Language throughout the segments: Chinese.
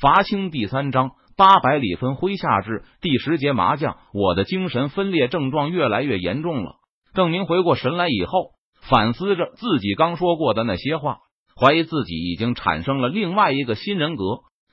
伐清第三章八百里分麾下炙第十节麻将。我的精神分裂症状越来越严重了。邓明回过神来以后，反思着自己刚说过的那些话，怀疑自己已经产生了另外一个新人格。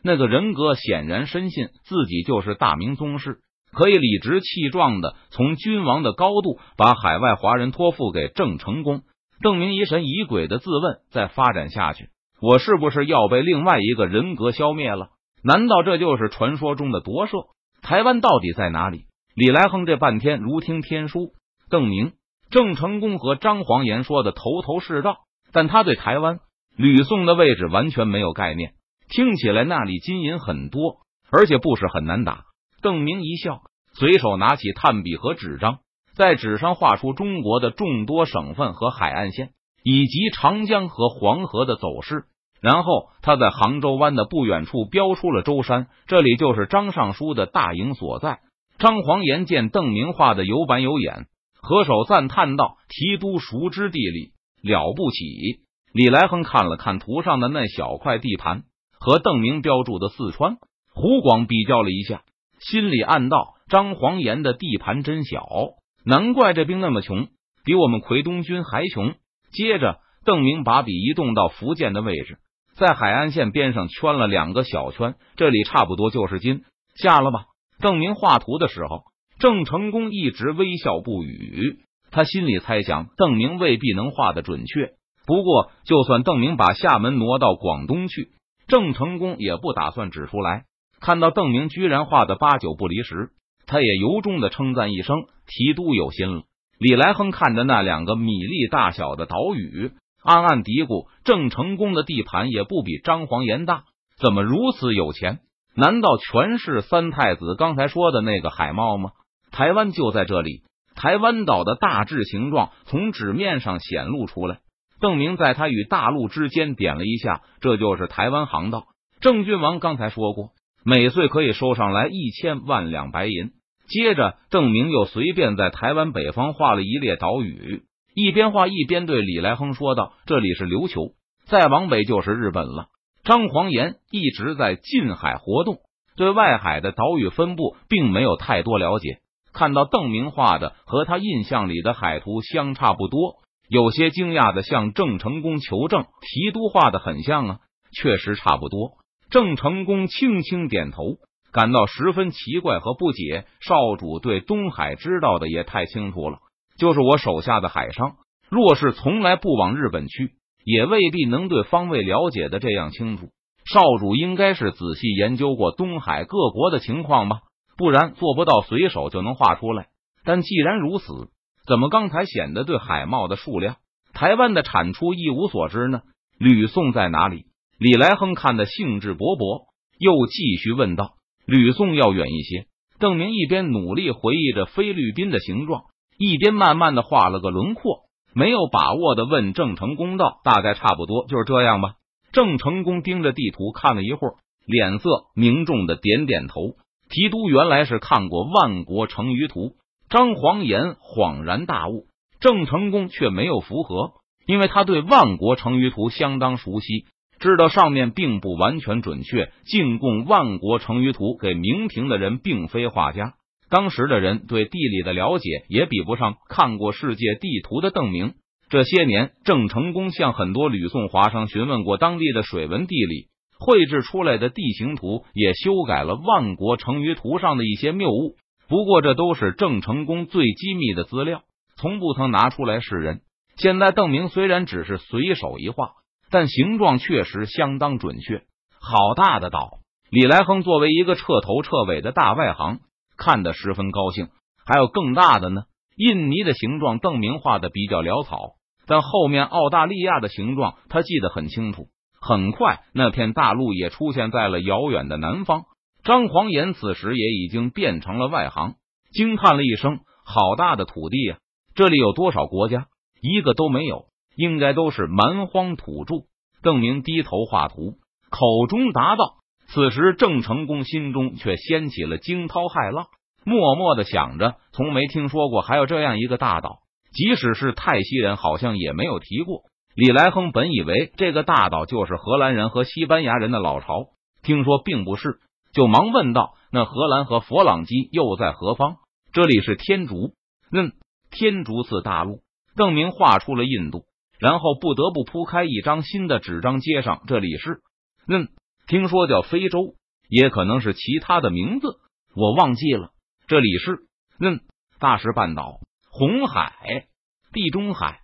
那个人格显然深信自己就是大明宗室，可以理直气壮的从君王的高度把海外华人托付给郑成功。邓明疑神疑鬼的自问：再发展下去，我是不是要被另外一个人格消灭了？难道这就是传说中的夺舍？台湾到底在哪里？李来亨这半天如听天书。邓明、郑成功和张煌言说的头头是道，但他对台湾、吕宋的位置完全没有概念。听起来那里金银很多，而且不是很难打。邓明一笑，随手拿起炭笔和纸张，在纸上画出中国的众多省份和海岸线，以及长江和黄河的走势。然后他在杭州湾的不远处标出了舟山，这里就是张尚书的大营所在。张黄岩见邓明画的有板有眼，合手赞叹道：“提督熟知地理，了不起。”李来亨看了看图上的那小块地盘，和邓明标注的四川、湖广比较了一下，心里暗道：“张黄岩的地盘真小，难怪这兵那么穷，比我们奎东军还穷。”接着，邓明把笔移动到福建的位置。在海岸线边上圈了两个小圈，这里差不多就是金。下了吧。邓明画图的时候，郑成功一直微笑不语。他心里猜想，邓明未必能画的准确。不过，就算邓明把厦门挪到广东去，郑成功也不打算指出来。看到邓明居然画的八九不离十，他也由衷的称赞一声：“提督有心了。”李来亨看着那两个米粒大小的岛屿。暗暗嘀咕：郑成功的地盘也不比张煌言大，怎么如此有钱？难道全是三太子刚才说的那个海贸吗？台湾就在这里，台湾岛的大致形状从纸面上显露出来。邓明在他与大陆之间点了一下，这就是台湾航道。郑郡王刚才说过，每岁可以收上来一千万两白银。接着，邓明又随便在台湾北方画了一列岛屿。一边画一边对李来亨说道：“这里是琉球，再往北就是日本了。”张煌言一直在近海活动，对外海的岛屿分布并没有太多了解。看到邓明画的和他印象里的海图相差不多，有些惊讶的向郑成功求证：“提督画的很像啊，确实差不多。”郑成功轻轻点头，感到十分奇怪和不解。少主对东海知道的也太清楚了。就是我手下的海商，若是从来不往日本去，也未必能对方位了解的这样清楚。少主应该是仔细研究过东海各国的情况吧，不然做不到随手就能画出来。但既然如此，怎么刚才显得对海贸的数量、台湾的产出一无所知呢？吕宋在哪里？李来亨看得兴致勃勃，又继续问道：“吕宋要远一些。”邓明一边努力回忆着菲律宾的形状。一边慢慢的画了个轮廓，没有把握的问郑成功道：“大概差不多就是这样吧。”郑成功盯着地图看了一会儿，脸色凝重的点点头。提督原来是看过《万国成鱼图》。张煌言恍然大悟，郑成功却没有符合，因为他对《万国成鱼图》相当熟悉，知道上面并不完全准确。进贡《万国成鱼图》给明廷的人并非画家。当时的人对地理的了解也比不上看过世界地图的邓明。这些年，郑成功向很多吕宋华商询问过当地的水文地理，绘制出来的地形图也修改了《万国成于图》上的一些谬误。不过，这都是郑成功最机密的资料，从不曾拿出来示人。现在，邓明虽然只是随手一画，但形状确实相当准确。好大的岛！李来亨作为一个彻头彻尾的大外行。看得十分高兴，还有更大的呢。印尼的形状，邓明画的比较潦草，但后面澳大利亚的形状他记得很清楚。很快，那片大陆也出现在了遥远的南方。张煌言此时也已经变成了外行，惊叹了一声：“好大的土地呀！这里有多少国家？一个都没有，应该都是蛮荒土著。”邓明低头画图，口中答道。此时，郑成功心中却掀起了惊涛骇浪，默默的想着：从没听说过还有这样一个大岛，即使是泰西人，好像也没有提过。李来亨本以为这个大岛就是荷兰人和西班牙人的老巢，听说并不是，就忙问道：“那荷兰和佛朗基又在何方？”这里是天竺，嗯，天竺次大陆。邓明画出了印度，然后不得不铺开一张新的纸张，接上这里是，嗯，听说叫非洲，也可能是其他的名字，我忘记了。这里是，嗯，大石半岛、红海、地中海、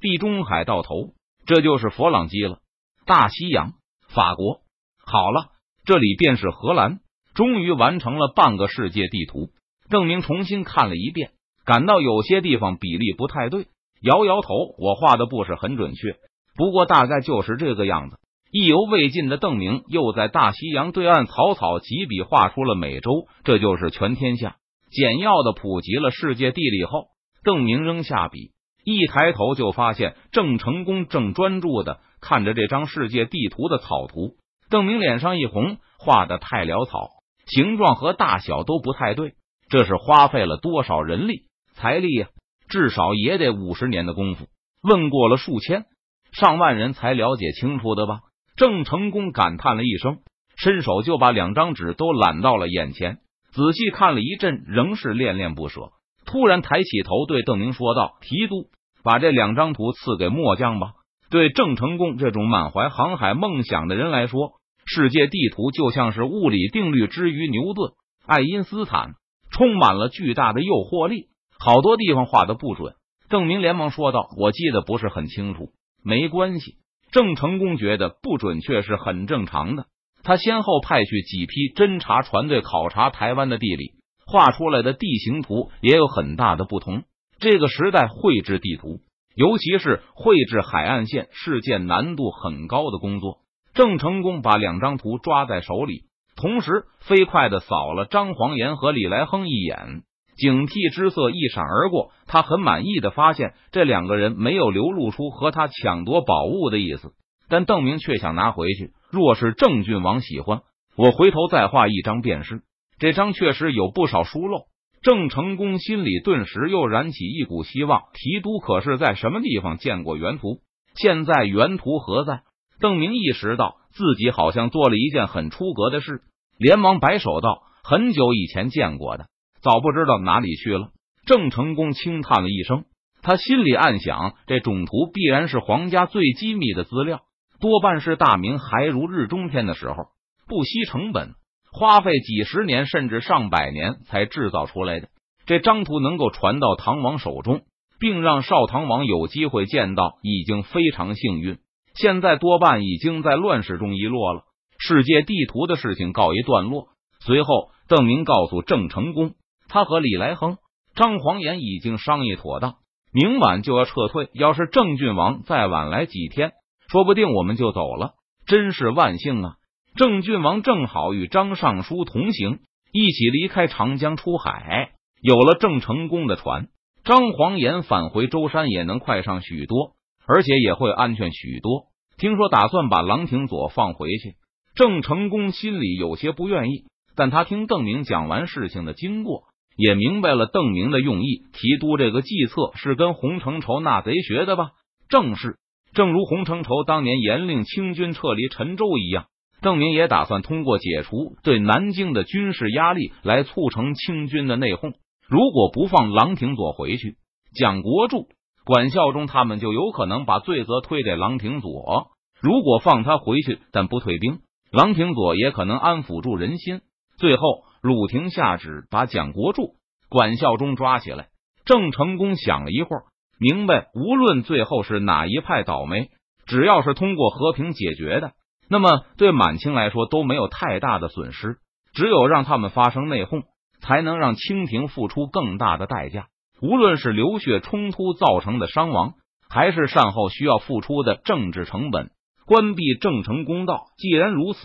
地中海到头，这就是佛朗基了。大西洋、法国，好了，这里便是荷兰。终于完成了半个世界地图。邓明重新看了一遍，感到有些地方比例不太对，摇摇头。我画的不是很准确，不过大概就是这个样子。意犹未尽的邓明又在大西洋对岸草草几笔画出了美洲，这就是全天下。简要的普及了世界地理后，邓明扔下笔，一抬头就发现郑成功正专注的看着这张世界地图的草图。邓明脸上一红，画的太潦草，形状和大小都不太对。这是花费了多少人力财力呀？至少也得五十年的功夫，问过了数千上万人才了解清楚的吧？郑成功感叹了一声，伸手就把两张纸都揽到了眼前，仔细看了一阵，仍是恋恋不舍。突然抬起头，对邓明说道：“提督，把这两张图赐给末将吧。”对郑成功这种满怀航海梦想的人来说，世界地图就像是物理定律之于牛顿、爱因斯坦。充满了巨大的诱惑力，好多地方画的不准。邓明连忙说道：“我记得不是很清楚，没关系。”郑成功觉得不准确是很正常的。他先后派去几批侦察船队考察台湾的地理，画出来的地形图也有很大的不同。这个时代绘制地图，尤其是绘制海岸线，是件难度很高的工作。郑成功把两张图抓在手里。同时，飞快的扫了张黄岩和李来亨一眼，警惕之色一闪而过。他很满意的发现，这两个人没有流露出和他抢夺宝物的意思。但邓明却想拿回去。若是郑郡王喜欢，我回头再画一张便是。这张确实有不少疏漏。郑成功心里顿时又燃起一股希望。提督可是在什么地方见过原图？现在原图何在？邓明意识到自己好像做了一件很出格的事，连忙摆手道：“很久以前见过的，早不知道哪里去了。”郑成功轻叹了一声，他心里暗想：这种图必然是皇家最机密的资料，多半是大明还如日中天的时候，不惜成本，花费几十年甚至上百年才制造出来的。这张图能够传到唐王手中，并让少唐王有机会见到，已经非常幸运。现在多半已经在乱世中遗落了。世界地图的事情告一段落。随后，邓明告诉郑成功，他和李来亨、张黄岩已经商议妥当，明晚就要撤退。要是郑郡王再晚来几天，说不定我们就走了。真是万幸啊！郑郡王正好与张尚书同行，一起离开长江出海。有了郑成功的船，张黄岩返回舟山也能快上许多。而且也会安全许多。听说打算把郎廷佐放回去，郑成功心里有些不愿意，但他听邓明讲完事情的经过，也明白了邓明的用意。提督这个计策是跟洪承畴那贼学的吧？正是，正如洪承畴当年严令清军撤离陈州一样，邓明也打算通过解除对南京的军事压力来促成清军的内讧。如果不放郎廷佐回去，蒋国柱。管孝忠他们就有可能把罪责推给郎廷佐。如果放他回去，但不退兵，郎廷佐也可能安抚住人心。最后，鲁廷下旨把蒋国柱、管孝忠抓起来。郑成功想了一会儿，明白无论最后是哪一派倒霉，只要是通过和平解决的，那么对满清来说都没有太大的损失。只有让他们发生内讧，才能让清廷付出更大的代价。无论是流血冲突造成的伤亡，还是善后需要付出的政治成本，关闭郑成功道。既然如此，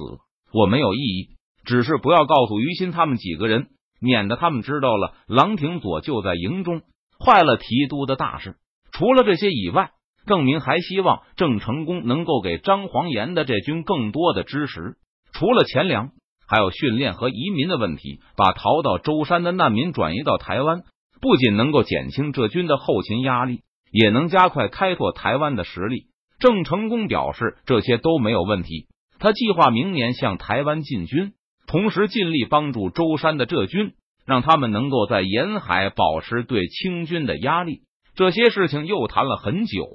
我没有异议，只是不要告诉于心他们几个人，免得他们知道了郎廷佐就在营中，坏了提督的大事。除了这些以外，郑明还希望郑成功能够给张黄岩的这军更多的支持。除了钱粮，还有训练和移民的问题，把逃到舟山的难民转移到台湾。不仅能够减轻这军的后勤压力，也能加快开拓台湾的实力。郑成功表示，这些都没有问题。他计划明年向台湾进军，同时尽力帮助舟山的浙军，让他们能够在沿海保持对清军的压力。这些事情又谈了很久，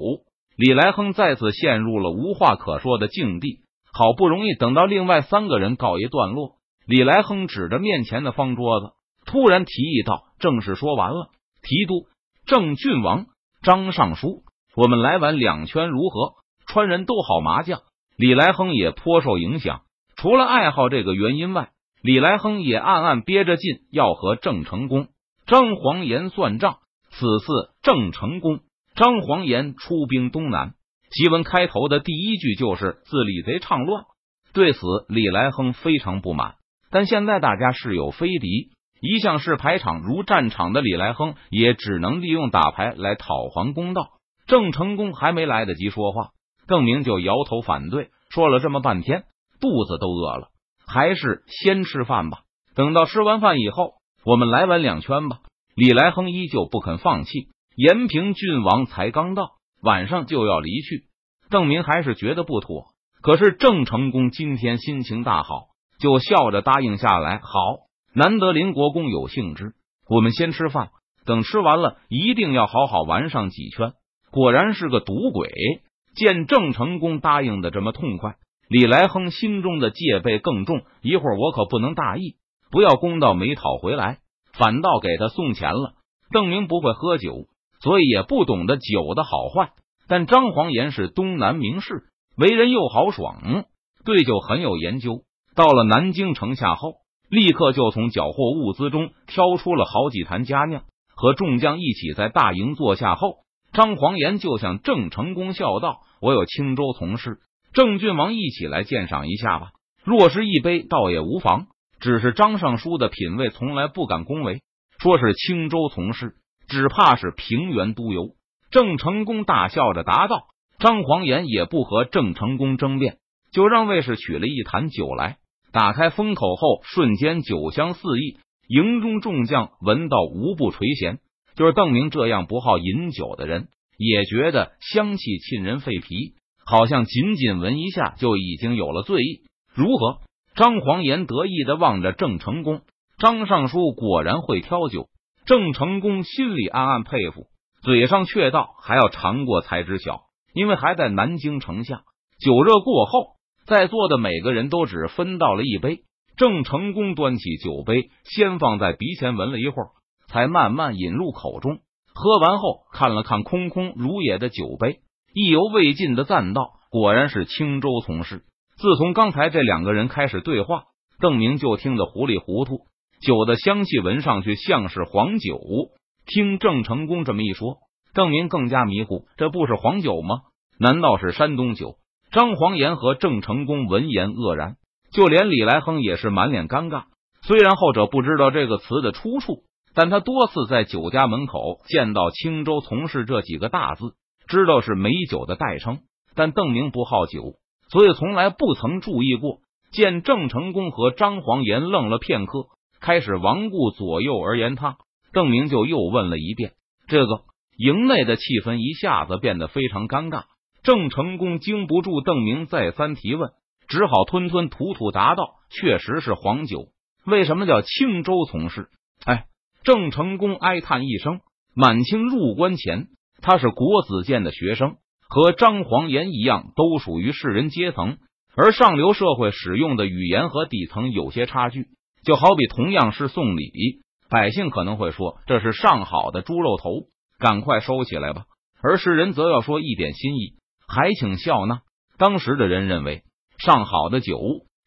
李来亨再次陷入了无话可说的境地。好不容易等到另外三个人告一段落，李来亨指着面前的方桌子，突然提议道：“正事说完了，提督郑郡王张尚书，我们来玩两圈如何？川人都好麻将。”李来亨也颇受影响，除了爱好这个原因外，李来亨也暗暗憋着劲要和郑成功、张黄岩算账。此次郑成功、张黄岩出兵东南。檄文开头的第一句就是“自李贼唱乱”，对此李来亨非常不满。但现在大家是有非敌，一向是排场如战场的李来亨也只能利用打牌来讨还公道。郑成功还没来得及说话，邓明就摇头反对，说了这么半天，肚子都饿了，还是先吃饭吧。等到吃完饭以后，我们来玩两圈吧。李来亨依旧不肯放弃。延平郡王才刚到。晚上就要离去，邓明还是觉得不妥。可是郑成功今天心情大好，就笑着答应下来。好，难得林国公有兴致，我们先吃饭，等吃完了一定要好好玩上几圈。果然是个赌鬼。见郑成功答应的这么痛快，李来亨心中的戒备更重。一会儿我可不能大意，不要公道没讨回来，反倒给他送钱了。邓明不会喝酒。所以也不懂得酒的好坏，但张黄岩是东南名士，为人又豪爽，对酒很有研究。到了南京城下后，立刻就从缴获物资中挑出了好几坛佳酿，和众将一起在大营坐下后，张黄岩就向郑成功笑道：“我有青州从事，郑郡王一起来鉴赏一下吧。若是一杯，倒也无妨。只是张尚书的品味从来不敢恭维，说是青州从事。”只怕是平原督邮。郑成功大笑着答道：“张黄岩也不和郑成功争辩，就让卫士取了一坛酒来，打开封口后，瞬间酒香四溢。营中众将闻到无不垂涎。就是邓明这样不好饮酒的人，也觉得香气沁人肺脾，好像仅仅闻一下就已经有了醉意。如何？”张黄岩得意的望着郑成功，张尚书果然会挑酒。郑成功心里暗暗佩服，嘴上却道：“还要尝过才知晓。”因为还在南京城下，酒热过后，在座的每个人都只分到了一杯。郑成功端起酒杯，先放在鼻前闻了一会儿，才慢慢饮入口中。喝完后，看了看空空如也的酒杯，意犹未尽的赞道：“果然是青州从事。”自从刚才这两个人开始对话，邓明就听得糊里糊涂。酒的香气闻上去像是黄酒，听郑成功这么一说，邓明更加迷糊。这不是黄酒吗？难道是山东酒？张黄岩和郑成功闻言愕然，就连李来亨也是满脸尴尬。虽然后者不知道这个词的出处，但他多次在酒家门口见到“青州从事”这几个大字，知道是美酒的代称。但邓明不好酒，所以从来不曾注意过。见郑成功和张黄岩愣了片刻。开始顽固左右而言他，邓明就又问了一遍。这个营内的气氛一下子变得非常尴尬。郑成功经不住邓明再三提问，只好吞吞吐吐答道：“确实是黄酒。为什么叫青州从事？”哎，郑成功哀叹一声。满清入关前，他是国子监的学生，和张黄岩一样，都属于士人阶层，而上流社会使用的语言和底层有些差距。就好比同样是送礼，百姓可能会说这是上好的猪肉头，赶快收起来吧；而世人则要说一点心意，还请笑纳。当时的人认为上好的酒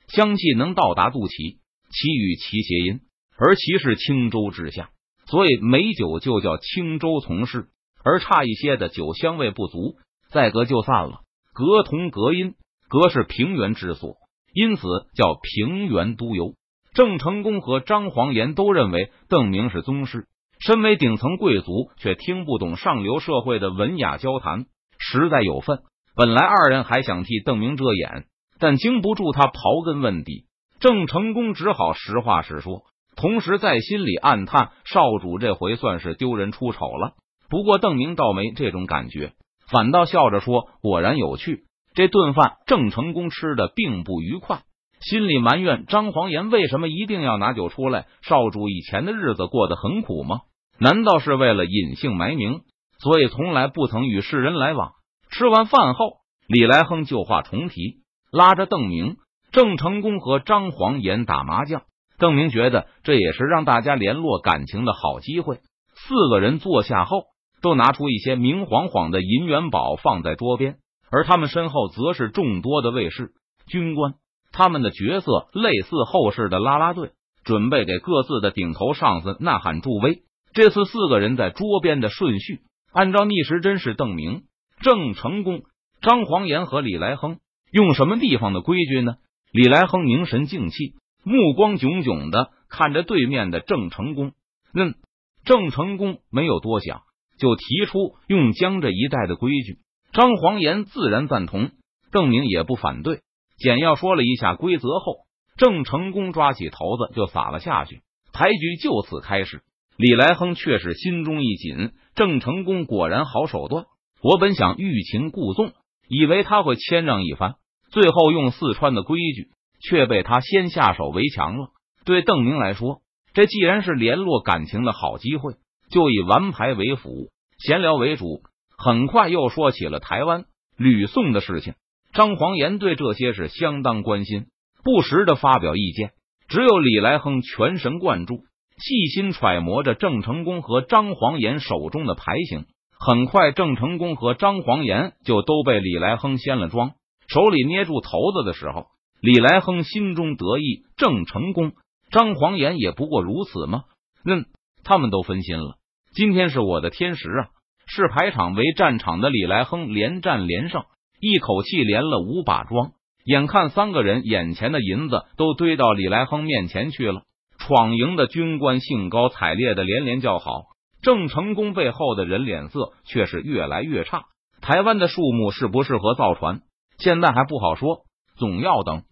香气能到达肚脐，其与其谐音，而其是青州之下，所以美酒就叫青州从事；而差一些的酒香味不足，再隔就散了。隔同隔音，隔是平原之所，因此叫平原都邮。郑成功和张黄岩都认为邓明是宗师，身为顶层贵族，却听不懂上流社会的文雅交谈，实在有份。本来二人还想替邓明遮掩，但经不住他刨根问底，郑成功只好实话实说，同时在心里暗叹：少主这回算是丢人出丑了。不过邓明倒没这种感觉，反倒笑着说：“果然有趣。”这顿饭郑成功吃的并不愉快，心里埋怨张黄岩为什么一定要拿酒出来。少主以前的日子过得很苦吗？难道是为了隐姓埋名，所以从来不曾与世人来往？吃完饭后，李来亨旧话重提，拉着邓明、郑成功和张黄岩打麻将。邓明觉得这也是让大家联络感情的好机会。四个人坐下后，都拿出一些明晃晃的银元宝放在桌边，而他们身后则是众多的卫士、军官，他们的角色类似后世的拉拉队，准备给各自的顶头上司呐喊助威。这次四个人在桌边的顺序，按照逆时针是邓明、郑成功、张黄岩和李来亨。用什么地方的规矩呢？李来亨凝神静气。目光炯炯的看着对面的郑成功，嗯，郑成功没有多想，就提出用江这一带的规矩。张黄岩自然赞同，邓明也不反对。简要说了一下规则后，郑成功抓起头子就撒了下去，牌局就此开始。李来亨却是心中一紧，郑成功果然好手段。我本想欲擒故纵，以为他会谦让一番，最后用四川的规矩。却被他先下手为强了。对邓明来说，这既然是联络感情的好机会，就以玩牌为辅，闲聊为主。很快又说起了台湾、吕宋的事情。张黄岩对这些是相当关心，不时的发表意见。只有李来亨全神贯注，细心揣摩着郑成功和张黄岩手中的牌型。很快，郑成功和张黄岩就都被李来亨掀了庄，手里捏住头子的时候。李来亨心中得意，郑成功、张黄岩也不过如此吗？嗯，他们都分心了。今天是我的天时啊！视牌场为战场的李来亨连战连胜，一口气连了五把庄。眼看三个人眼前的银子都堆到李来亨面前去了，闯营的军官兴高采烈的连连叫好。郑成功背后的人脸色却是越来越差。台湾的树木适不适合造船，现在还不好说。总要等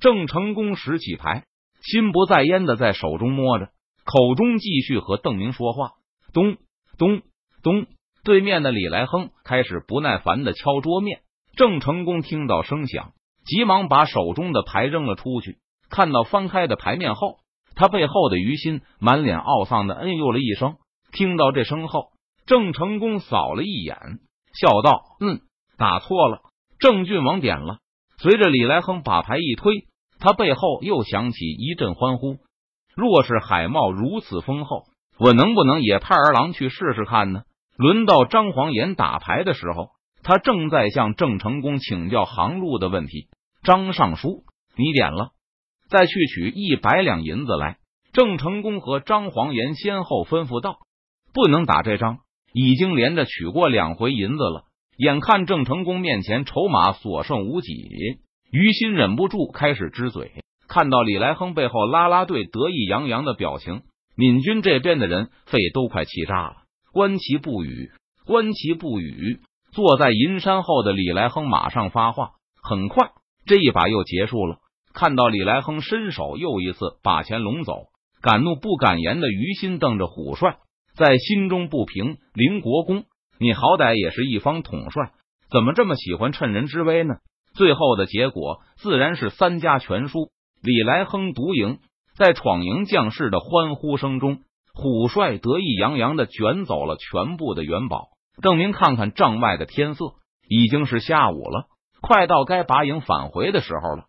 郑成功拾起牌，心不在焉的在手中摸着，口中继续和邓明说话。咚咚咚，对面的李来亨开始不耐烦的敲桌面。郑成功听到声响，急忙把手中的牌扔了出去。看到翻开的牌面后，他背后的于心满脸懊丧的嗯呦了一声。听到这声后，郑成功扫了一眼，笑道：“嗯，打错了，郑郡王点了。”随着李来亨把牌一推，他背后又响起一阵欢呼。若是海贸如此丰厚，我能不能也派儿郎去试试看呢？轮到张黄岩打牌的时候，他正在向郑成功请教航路的问题。张尚书，你点了，再去取一百两银子来。郑成功和张黄岩先后吩咐道：“不能打这张，已经连着取过两回银子了。”眼看郑成功面前筹码所剩无几，于心忍不住开始支嘴。看到李来亨背后拉拉队得意洋洋的表情，闽军这边的人肺都快气炸了。观其不语，观其不语。坐在银山后的李来亨马上发话。很快，这一把又结束了。看到李来亨伸手又一次把钱拢走，敢怒不敢言的于心瞪着虎帅，在心中不平。林国公。你好歹也是一方统帅，怎么这么喜欢趁人之危呢？最后的结果自然是三家全输，李来亨独营。在闯营将士的欢呼声中，虎帅得意洋洋的卷走了全部的元宝。郑明看看帐外的天色，已经是下午了，快到该拔营返回的时候了。